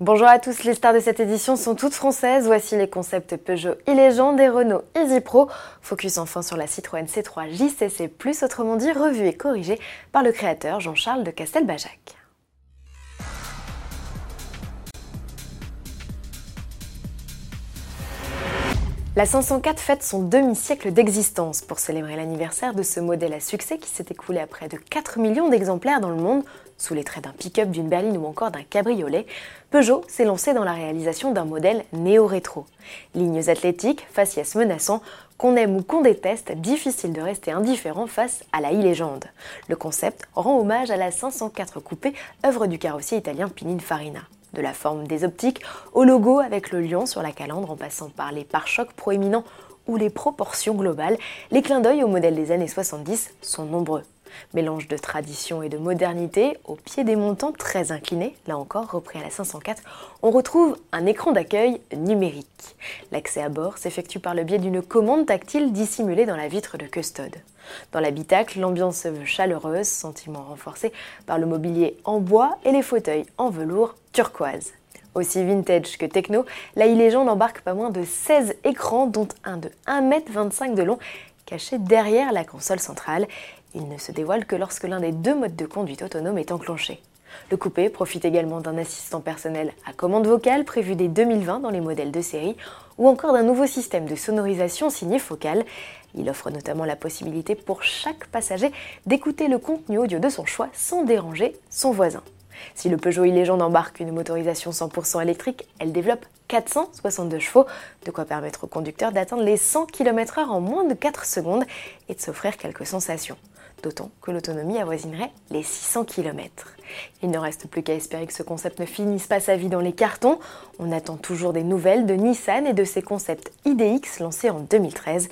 Bonjour à tous, les stars de cette édition sont toutes françaises. Voici les concepts Peugeot e-Légende et Renault Easy Pro. Focus enfin sur la Citroën C3 JCC+, autrement dit revue et corrigée par le créateur Jean-Charles de Castelbajac. La 504 fête son demi-siècle d'existence pour célébrer l'anniversaire de ce modèle à succès qui s'est écoulé à près de 4 millions d'exemplaires dans le monde, sous les traits d'un pick-up, d'une berline ou encore d'un cabriolet. Peugeot s'est lancé dans la réalisation d'un modèle néo-rétro. Lignes athlétiques, faciès menaçants, qu'on aime ou qu'on déteste, difficile de rester indifférent face à la e-légende. Le concept rend hommage à la 504 coupée, œuvre du carrossier italien Pininfarina de la forme des optiques au logo avec le lion sur la calandre en passant par les pare-chocs proéminents ou les proportions globales, les clins d'œil au modèle des années 70 sont nombreux. Mélange de tradition et de modernité, au pied des montants très inclinés, là encore repris à la 504, on retrouve un écran d'accueil numérique. L'accès à bord s'effectue par le biais d'une commande tactile dissimulée dans la vitre de custode. Dans l'habitacle, l'ambiance se veut chaleureuse, sentiment renforcé par le mobilier en bois et les fauteuils en velours turquoise. Aussi vintage que techno, la e-légende embarque pas moins de 16 écrans, dont un de 1m25 de long, caché derrière la console centrale. Il ne se dévoile que lorsque l'un des deux modes de conduite autonome est enclenché. Le coupé profite également d'un assistant personnel à commande vocale prévu dès 2020 dans les modèles de série ou encore d'un nouveau système de sonorisation signé Focal. Il offre notamment la possibilité pour chaque passager d'écouter le contenu audio de son choix sans déranger son voisin. Si le Peugeot e-Légende embarque une motorisation 100% électrique, elle développe 462 chevaux, de quoi permettre au conducteur d'atteindre les 100 km/h en moins de 4 secondes et de s'offrir quelques sensations. D'autant que l'autonomie avoisinerait les 600 km. Il ne reste plus qu'à espérer que ce concept ne finisse pas sa vie dans les cartons. On attend toujours des nouvelles de Nissan et de ses concepts IDX lancés en 2013.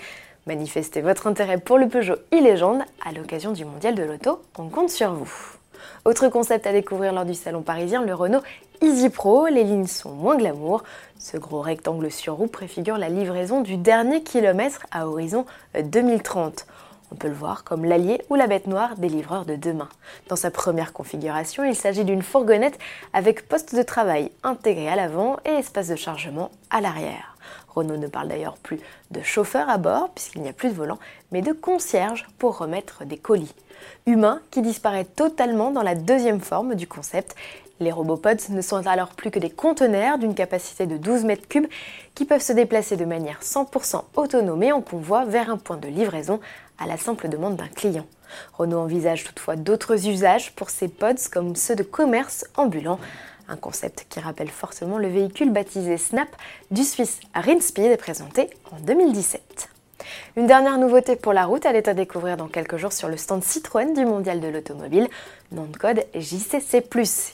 Manifestez votre intérêt pour le Peugeot e-Légende à l'occasion du Mondial de l'Auto. On compte sur vous. Autre concept à découvrir lors du salon parisien, le Renault Easy Pro. Les lignes sont moins glamour. Ce gros rectangle sur roue préfigure la livraison du dernier kilomètre à horizon 2030. On peut le voir comme l'allié ou la bête noire des livreurs de demain. Dans sa première configuration, il s'agit d'une fourgonnette avec poste de travail intégré à l'avant et espace de chargement à l'arrière. Renault ne parle d'ailleurs plus de chauffeur à bord puisqu'il n'y a plus de volant, mais de concierge pour remettre des colis. Humain qui disparaît totalement dans la deuxième forme du concept. Les robopods ne sont alors plus que des conteneurs d'une capacité de 12 mètres cubes qui peuvent se déplacer de manière 100% autonome et en convoi vers un point de livraison à la simple demande d'un client. Renault envisage toutefois d'autres usages pour ces pods comme ceux de commerce ambulant, un concept qui rappelle fortement le véhicule baptisé Snap du Suisse Rinspeed présenté en 2017. Une dernière nouveauté pour la route, elle est à découvrir dans quelques jours sur le stand Citroën du Mondial de l'Automobile, nom de code JCC+.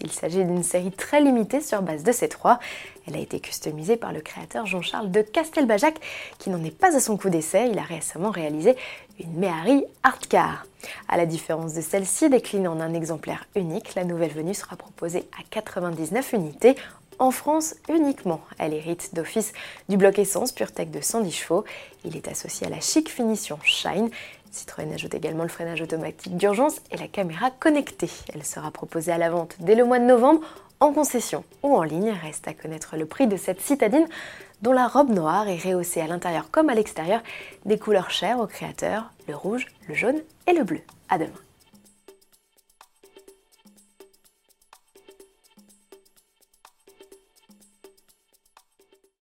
Il s'agit d'une série très limitée sur base de C3. Elle a été customisée par le créateur Jean-Charles de Castelbajac, qui n'en est pas à son coup d'essai. Il a récemment réalisé une Méhari Car. À la différence de celle-ci, déclinée en un exemplaire unique, la nouvelle venue sera proposée à 99 unités en France uniquement. Elle hérite d'office du bloc essence PureTech de 110 chevaux. Il est associé à la chic finition Shine. Citroën ajoute également le freinage automatique d'urgence et la caméra connectée. Elle sera proposée à la vente dès le mois de novembre en concession ou en ligne. Reste à connaître le prix de cette citadine dont la robe noire est rehaussée à l'intérieur comme à l'extérieur des couleurs chères au créateur, le rouge, le jaune et le bleu. À demain.